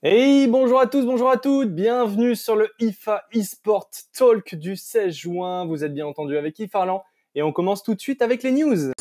Hey, bonjour à tous, bonjour à toutes, bienvenue sur le IFA eSport Talk du 16 juin. Vous êtes bien entendu avec Yves Farland et on commence tout de suite avec les news.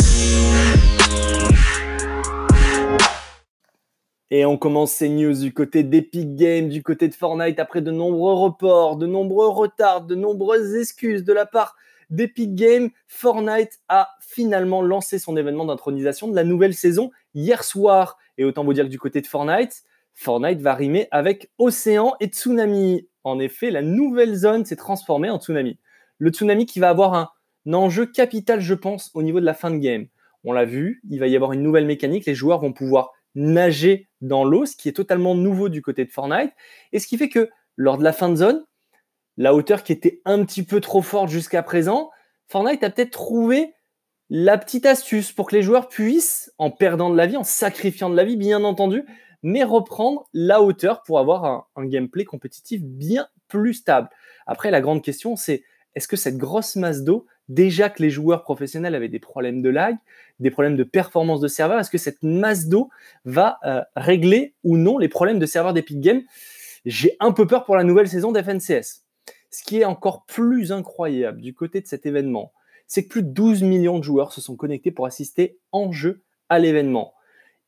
Et on commence ces news du côté d'Epic Games, du côté de Fortnite, après de nombreux reports, de nombreux retards, de nombreuses excuses de la part d'Epic Games. Fortnite a finalement lancé son événement d'intronisation de la nouvelle saison hier soir. Et autant vous dire que du côté de Fortnite, Fortnite va rimer avec océan et tsunami. En effet, la nouvelle zone s'est transformée en tsunami. Le tsunami qui va avoir un, enjeu capital, je pense, au niveau de la fin de game. On l'a vu, il va y avoir une nouvelle mécanique. Les joueurs vont pouvoir nager dans l'eau, ce qui est totalement nouveau du côté de Fortnite. Et ce qui fait que lors de la fin de zone, la hauteur qui était un petit peu trop forte jusqu'à présent, Fortnite a peut-être trouvé la petite astuce pour que les joueurs puissent, en perdant de la vie, en sacrifiant de la vie, bien entendu, mais reprendre la hauteur pour avoir un, gameplay compétitif bien plus stable. Après, la grande question, c'est est-ce que cette grosse masse d'eau, déjà que les joueurs professionnels avaient des problèmes de lag, des problèmes de performance de serveur, est-ce que cette masse d'eau va euh, régler ou non les problèmes de serveur d'Epic Games? J'ai un peu peur pour la nouvelle saison d'FNCS. Ce qui est encore plus incroyable du côté de cet événement, c'est que plus de 12 millions de joueurs se sont connectés pour assister en jeu à l'événement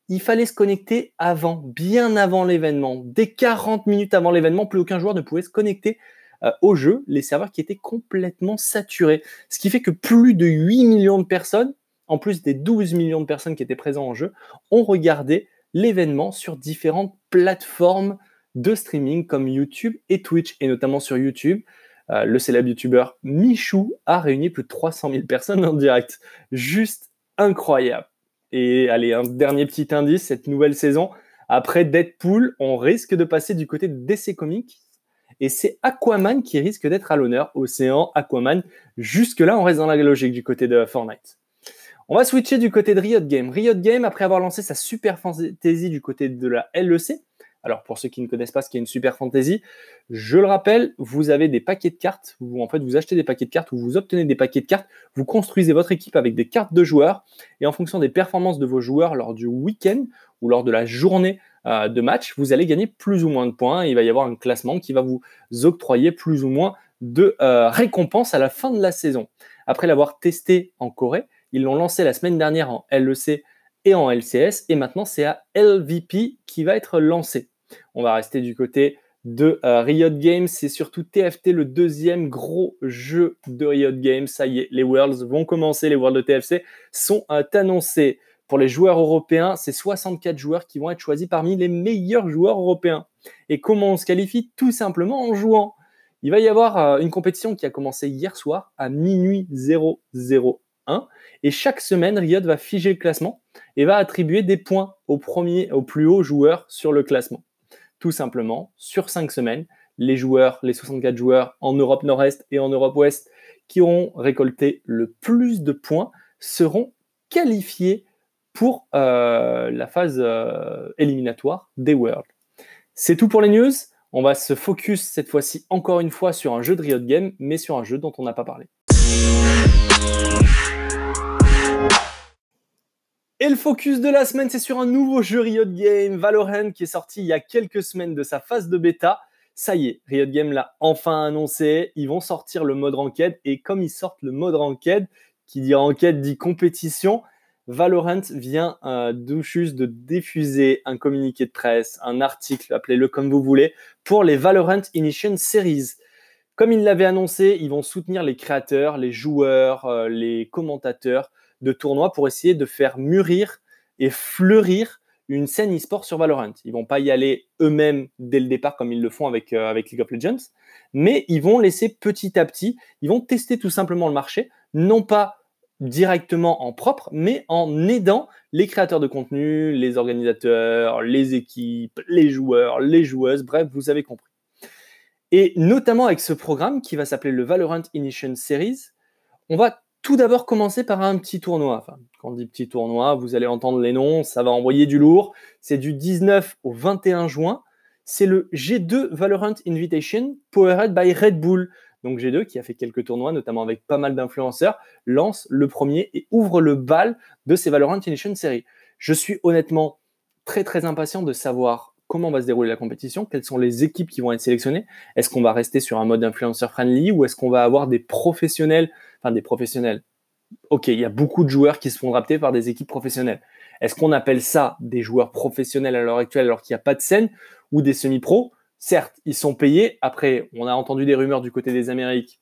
il fallait se connecter avant, bien avant l'événement. Dès 40 minutes avant l'événement, plus aucun joueur ne pouvait se connecter euh, au jeu, les serveurs qui étaient complètement saturés. Ce qui fait que plus de 8 millions de personnes, en plus des 12 millions de personnes qui étaient présentes en jeu, ont regardé l'événement sur différentes plateformes de streaming comme YouTube et Twitch, et notamment sur YouTube. Euh, le célèbre youtubeur Michou a réuni plus de 300 000 personnes en direct. Juste incroyable. Et allez, un dernier petit indice, cette nouvelle saison, après Deadpool, on risque de passer du côté de DC Comics. Et c'est Aquaman qui risque d'être à l'honneur. Océan, Aquaman. Jusque-là, on reste dans la logique du côté de Fortnite. On va switcher du côté de Riot Games. Riot Games, après avoir lancé sa Super Fantasy du côté de la LEC, alors pour ceux qui ne connaissent pas ce qu'est une Super Fantasy, je le rappelle, vous avez des paquets de cartes, vous, en fait vous achetez des paquets de cartes ou vous obtenez des paquets de cartes, vous construisez votre équipe avec des cartes de joueurs et en fonction des performances de vos joueurs lors du week-end ou lors de la journée euh, de match, vous allez gagner plus ou moins de points. il va y avoir un classement qui va vous octroyer plus ou moins de euh, récompenses à la fin de la saison. Après l'avoir testé en Corée, ils l'ont lancé la semaine dernière en LEC et en LCS. Et maintenant, c'est à LVP qui va être lancé. On va rester du côté de euh, Riot Games. C'est surtout TFT, le deuxième gros jeu de Riot Games. Ça y est, les Worlds vont commencer. Les Worlds de TFC sont euh, annoncés. Pour les joueurs européens, c'est 64 joueurs qui vont être choisis parmi les meilleurs joueurs européens. Et comment on se qualifie? Tout simplement en jouant. Il va y avoir euh, une compétition qui a commencé hier soir à minuit 001. Et chaque semaine, Riot va figer le classement et va attribuer des points au premier, au plus haut joueur sur le classement. Tout simplement, sur cinq semaines, les joueurs, les 64 joueurs en Europe Nord-Est et en Europe Ouest qui auront récolté le plus de points seront qualifiés pour euh, la phase euh, éliminatoire des Worlds. C'est tout pour les news. On va se focus cette fois-ci encore une fois sur un jeu de Riot Game, mais sur un jeu dont on n'a pas parlé. Et le focus de la semaine, c'est sur un nouveau jeu Riot Game, Valorant, qui est sorti il y a quelques semaines de sa phase de bêta. Ça y est, Riot Game l'a enfin annoncé. Ils vont sortir le mode ranked. Et comme ils sortent le mode ranked, qui dit ranked dit compétition, Valorant vient euh, juste de diffuser un communiqué de presse, un article, appelez-le comme vous voulez, pour les Valorant Initiation Series. Comme ils l'avaient annoncé, ils vont soutenir les créateurs, les joueurs, euh, les commentateurs de tournois pour essayer de faire mûrir et fleurir une scène e-sport sur Valorant. Ils vont pas y aller eux-mêmes dès le départ comme ils le font avec, euh, avec League of Legends, mais ils vont laisser petit à petit, ils vont tester tout simplement le marché, non pas directement en propre, mais en aidant les créateurs de contenu, les organisateurs, les équipes, les joueurs, les joueuses, bref, vous avez compris. Et notamment avec ce programme qui va s'appeler le Valorant Initiation Series, on va tout d'abord commencer par un petit tournoi. Quand on dit petit tournoi, vous allez entendre les noms, ça va envoyer du lourd. C'est du 19 au 21 juin. C'est le G2 Valorant Invitation powered by Red Bull. Donc G2, qui a fait quelques tournois, notamment avec pas mal d'influenceurs, lance le premier et ouvre le bal de ces Valorant Invitation série. Je suis honnêtement très très impatient de savoir comment va se dérouler la compétition, quelles sont les équipes qui vont être sélectionnées, est-ce qu'on va rester sur un mode influencer friendly ou est-ce qu'on va avoir des professionnels, enfin des professionnels. Ok, il y a beaucoup de joueurs qui se font rapter par des équipes professionnelles. Est-ce qu'on appelle ça des joueurs professionnels à l'heure actuelle alors qu'il n'y a pas de scène ou des semi-pros? Certes, ils sont payés. Après, on a entendu des rumeurs du côté des Amériques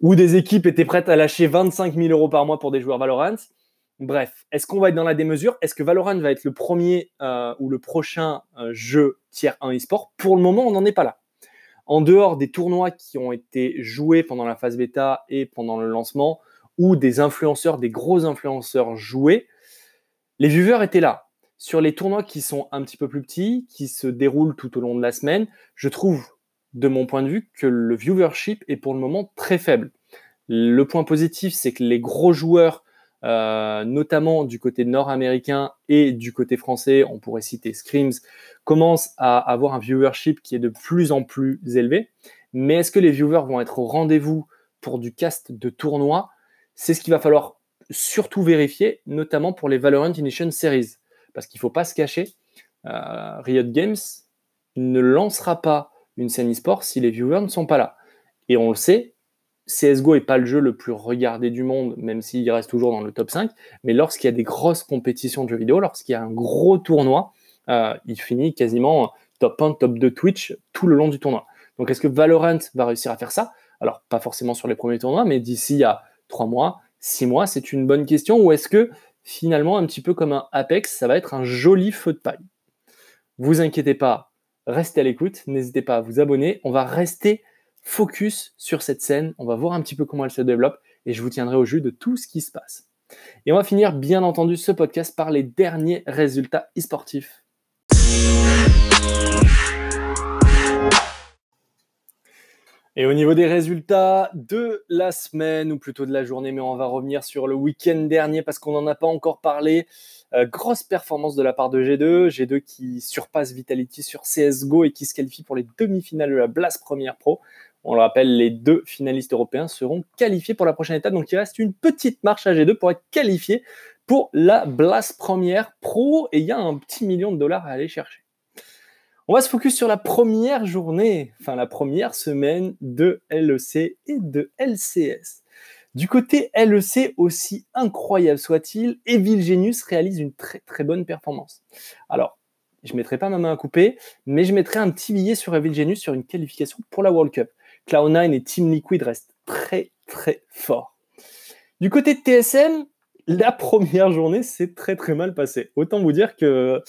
où des équipes étaient prêtes à lâcher 25 000 euros par mois pour des joueurs Valorant. Bref, est-ce qu'on va être dans la démesure? Est-ce que Valorant va être le premier euh, ou le prochain euh, jeu tiers 1 e-sport? Pour le moment, on n'en est pas là. En dehors des tournois qui ont été joués pendant la phase bêta et pendant le lancement, où des influenceurs, des gros influenceurs jouaient, les viewers étaient là. Sur les tournois qui sont un petit peu plus petits, qui se déroulent tout au long de la semaine, je trouve, de mon point de vue, que le viewership est pour le moment très faible. Le point positif, c'est que les gros joueurs euh, notamment du côté nord-américain et du côté français, on pourrait citer Screams, commence à avoir un viewership qui est de plus en plus élevé. Mais est-ce que les viewers vont être au rendez-vous pour du cast de tournoi? C'est ce qu'il va falloir surtout vérifier, notamment pour les Valorant Initiation Series. Parce qu'il ne faut pas se cacher, euh, Riot Games ne lancera pas une scène e-sport si les viewers ne sont pas là. Et on le sait, CSGO n'est pas le jeu le plus regardé du monde, même s'il reste toujours dans le top 5, mais lorsqu'il y a des grosses compétitions de jeux vidéo, lorsqu'il y a un gros tournoi, euh, il finit quasiment top 1, top 2 Twitch tout le long du tournoi. Donc est-ce que Valorant va réussir à faire ça? Alors pas forcément sur les premiers tournois, mais d'ici à 3 mois, 6 mois, c'est une bonne question. Ou est-ce que finalement, un petit peu comme un Apex, ça va être un joli feu de paille? Vous inquiétez pas, restez à l'écoute, n'hésitez pas à vous abonner, on va rester focus sur cette scène, on va voir un petit peu comment elle se développe et je vous tiendrai au jus de tout ce qui se passe. Et on va finir bien entendu ce podcast par les derniers résultats e-sportifs. Et au niveau des résultats de la semaine, ou plutôt de la journée, mais on va revenir sur le week-end dernier parce qu'on n'en a pas encore parlé. Euh, grosse performance de la part de G2. G2 qui surpasse Vitality sur CSGO et qui se qualifie pour les demi-finales de la Blast Première Pro. On le rappelle, les deux finalistes européens seront qualifiés pour la prochaine étape. Donc il reste une petite marche à G2 pour être qualifié pour la Blast Première Pro. Et il y a un petit million de dollars à aller chercher. On va se focus sur la première journée, enfin la première semaine de LEC et de LCS. Du côté LEC, aussi incroyable soit-il, Evil Genius réalise une très très bonne performance. Alors, je ne mettrai pas ma main à couper, mais je mettrai un petit billet sur Evil Genius sur une qualification pour la World Cup. Cloud9 et Team Liquid restent très très forts. Du côté de TSM, la première journée s'est très très mal passée. Autant vous dire que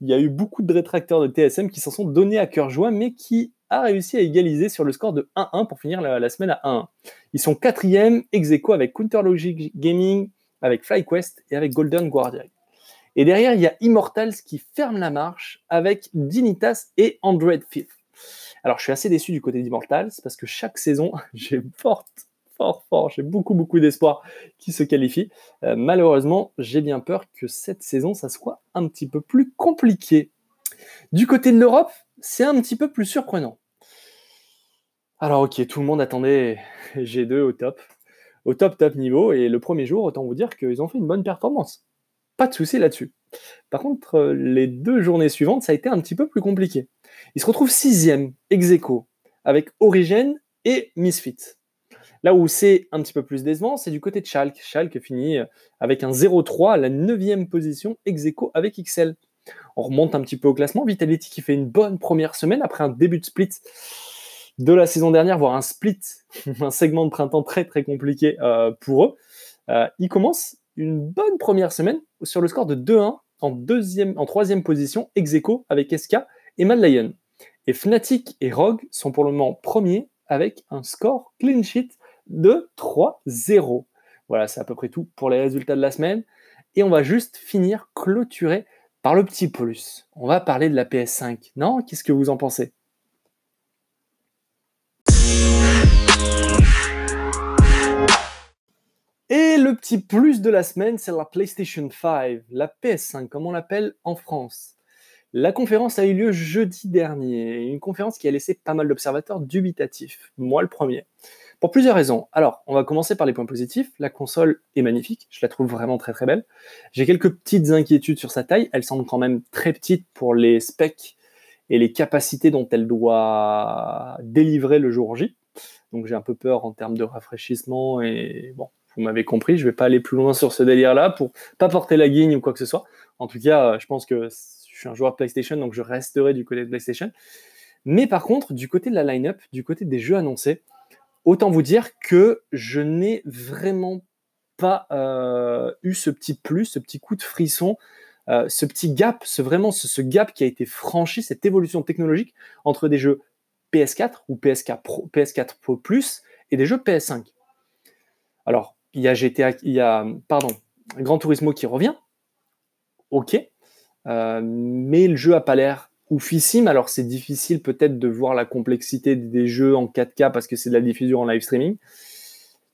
il y a eu beaucoup de rétracteurs de TSM qui s'en sont donnés à cœur joie, mais qui a réussi à égaliser sur le score de 1-1 pour finir la, semaine à 1-1. Ils sont quatrième, ex aequo avec Counterlogic Gaming, avec FlyQuest et avec Golden Guardian. Et derrière, il y a Immortals qui ferme la marche avec Dinitas et Android Fifth. Alors, je suis assez déçu du côté d'Immortals parce que chaque saison, j'ai fort, fort, fort, j'ai beaucoup, beaucoup d'espoir qui se qualifie. Euh, malheureusement, j'ai bien peur que cette saison, ça soit un petit peu plus compliqué. Du côté de l'Europe, c'est un petit peu plus surprenant. Alors, ok, tout le monde attendait G2 au top, au top, top niveau, et le premier jour, autant vous dire qu'ils ont fait une bonne performance. Pas de souci là-dessus. Par contre, euh, les deux journées suivantes, ça a été un petit peu plus compliqué. Il se retrouve sixième, ex aequo, avec Origin et Misfit. Là où c'est un petit peu plus décevant, c'est du côté de Schalke. Schalke finit euh, avec un 0-3 à la neuvième position, ex aequo avec XL. On remonte un petit peu au classement. Vitality qui fait une bonne première semaine après un début de split de la saison dernière, voire un split, un segment de printemps très très compliqué euh, pour eux. Euh, ils commencent une bonne première semaine sur le score de 2-1 en, en troisième position, ex aequo avec SK et Mad Lion. Et Fnatic et Rogue sont pour le moment premiers avec un score clean sheet de 3-0. Voilà, c'est à peu près tout pour les résultats de la semaine. Et on va juste finir, clôturer par le petit plus. On va parler de la PS5. Non? Qu'est-ce que vous en pensez? Et le petit plus de la semaine, c'est la PlayStation 5, la PS5, comme on l'appelle en France. La conférence a eu lieu jeudi dernier, une conférence qui a laissé pas mal d'observateurs dubitatifs, moi le premier. Pour plusieurs raisons. Alors, on va commencer par les points positifs. La console est magnifique, je la trouve vraiment très très belle. J'ai quelques petites inquiétudes sur sa taille, elle semble quand même très petite pour les specs et les capacités dont elle doit délivrer le jour J. Donc j'ai un peu peur en termes de rafraîchissement et bon, vous m'avez compris, je vais pas aller plus loin sur ce délire-là pour pas porter la guigne ou quoi que ce soit. En tout cas, je pense que je suis un joueur PlayStation, donc je resterai du côté de PlayStation. Mais par contre, du côté de la line-up, du côté des jeux annoncés, autant vous dire que je n'ai vraiment pas euh, eu ce petit plus, ce petit coup de frisson, euh, ce petit gap, ce vraiment ce, gap qui a été franchi, cette évolution technologique entre des jeux PS4 ou PS4 Pro, PS4 Pro Plus et des jeux PS5. Alors, il y a GTA, il y a pardon, Gran Turismo qui revient, ok, euh, mais le jeu a pas l'air oufissime. Alors c'est difficile peut-être de voir la complexité des jeux en 4K parce que c'est de la diffusion en live streaming.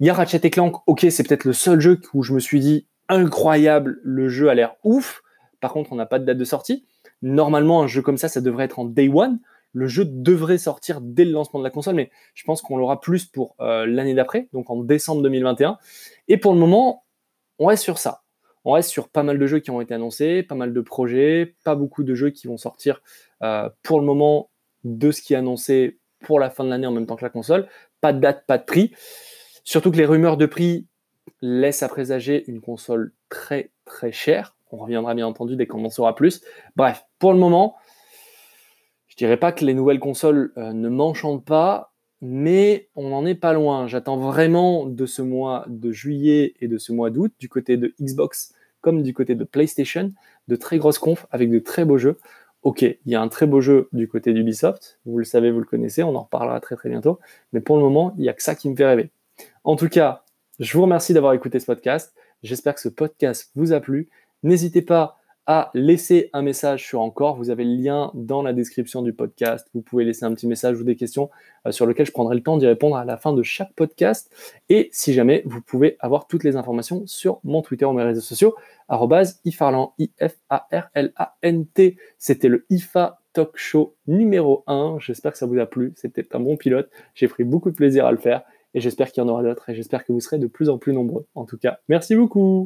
Il y a Ratchet Clank, ok, c'est peut-être le seul jeu où je me suis dit incroyable, le jeu a l'air ouf. Par contre, on n'a pas de date de sortie. Normalement, un jeu comme ça, ça devrait être en day one. Le jeu devrait sortir dès le lancement de la console, mais je pense qu'on l'aura plus pour euh, l'année d'après, donc en décembre 2021. Et pour le moment, on reste sur ça. On reste sur pas mal de jeux qui ont été annoncés, pas mal de projets, pas beaucoup de jeux qui vont sortir euh, pour le moment de ce qui est annoncé pour la fin de l'année en même temps que la console. Pas de date, pas de prix. Surtout que les rumeurs de prix laissent à présager une console très très chère. On reviendra bien entendu dès qu'on en saura plus. Bref, pour le moment, je dirais pas que les nouvelles consoles euh, ne m'enchantent pas, mais on n'en est pas loin. J'attends vraiment de ce mois de juillet et de ce mois d'août, du côté de Xbox comme du côté de PlayStation, de très grosses confs avec de très beaux jeux. Ok, il y a un très beau jeu du côté d'Ubisoft, vous le savez, vous le connaissez, on en reparlera très très bientôt, mais pour le moment, il n'y a que ça qui me fait rêver. En tout cas, je vous remercie d'avoir écouté ce podcast. J'espère que ce podcast vous a plu. N'hésitez pas à laisser un message sur Encore. Vous avez le lien dans la description du podcast. Vous pouvez laisser un petit message ou des questions euh, sur lesquelles je prendrai le temps d'y répondre à la fin de chaque podcast. Et si jamais, vous pouvez avoir toutes les informations sur mon Twitter ou mes réseaux sociaux, ifarlant, I-F-A-R-L-A-N-T. C'était le IFA Talk Show numéro 1. J'espère que ça vous a plu. C'était un bon pilote. J'ai pris beaucoup de plaisir à le faire et j'espère qu'il y en aura d'autres et j'espère que vous serez de plus en plus nombreux. En tout cas, merci beaucoup.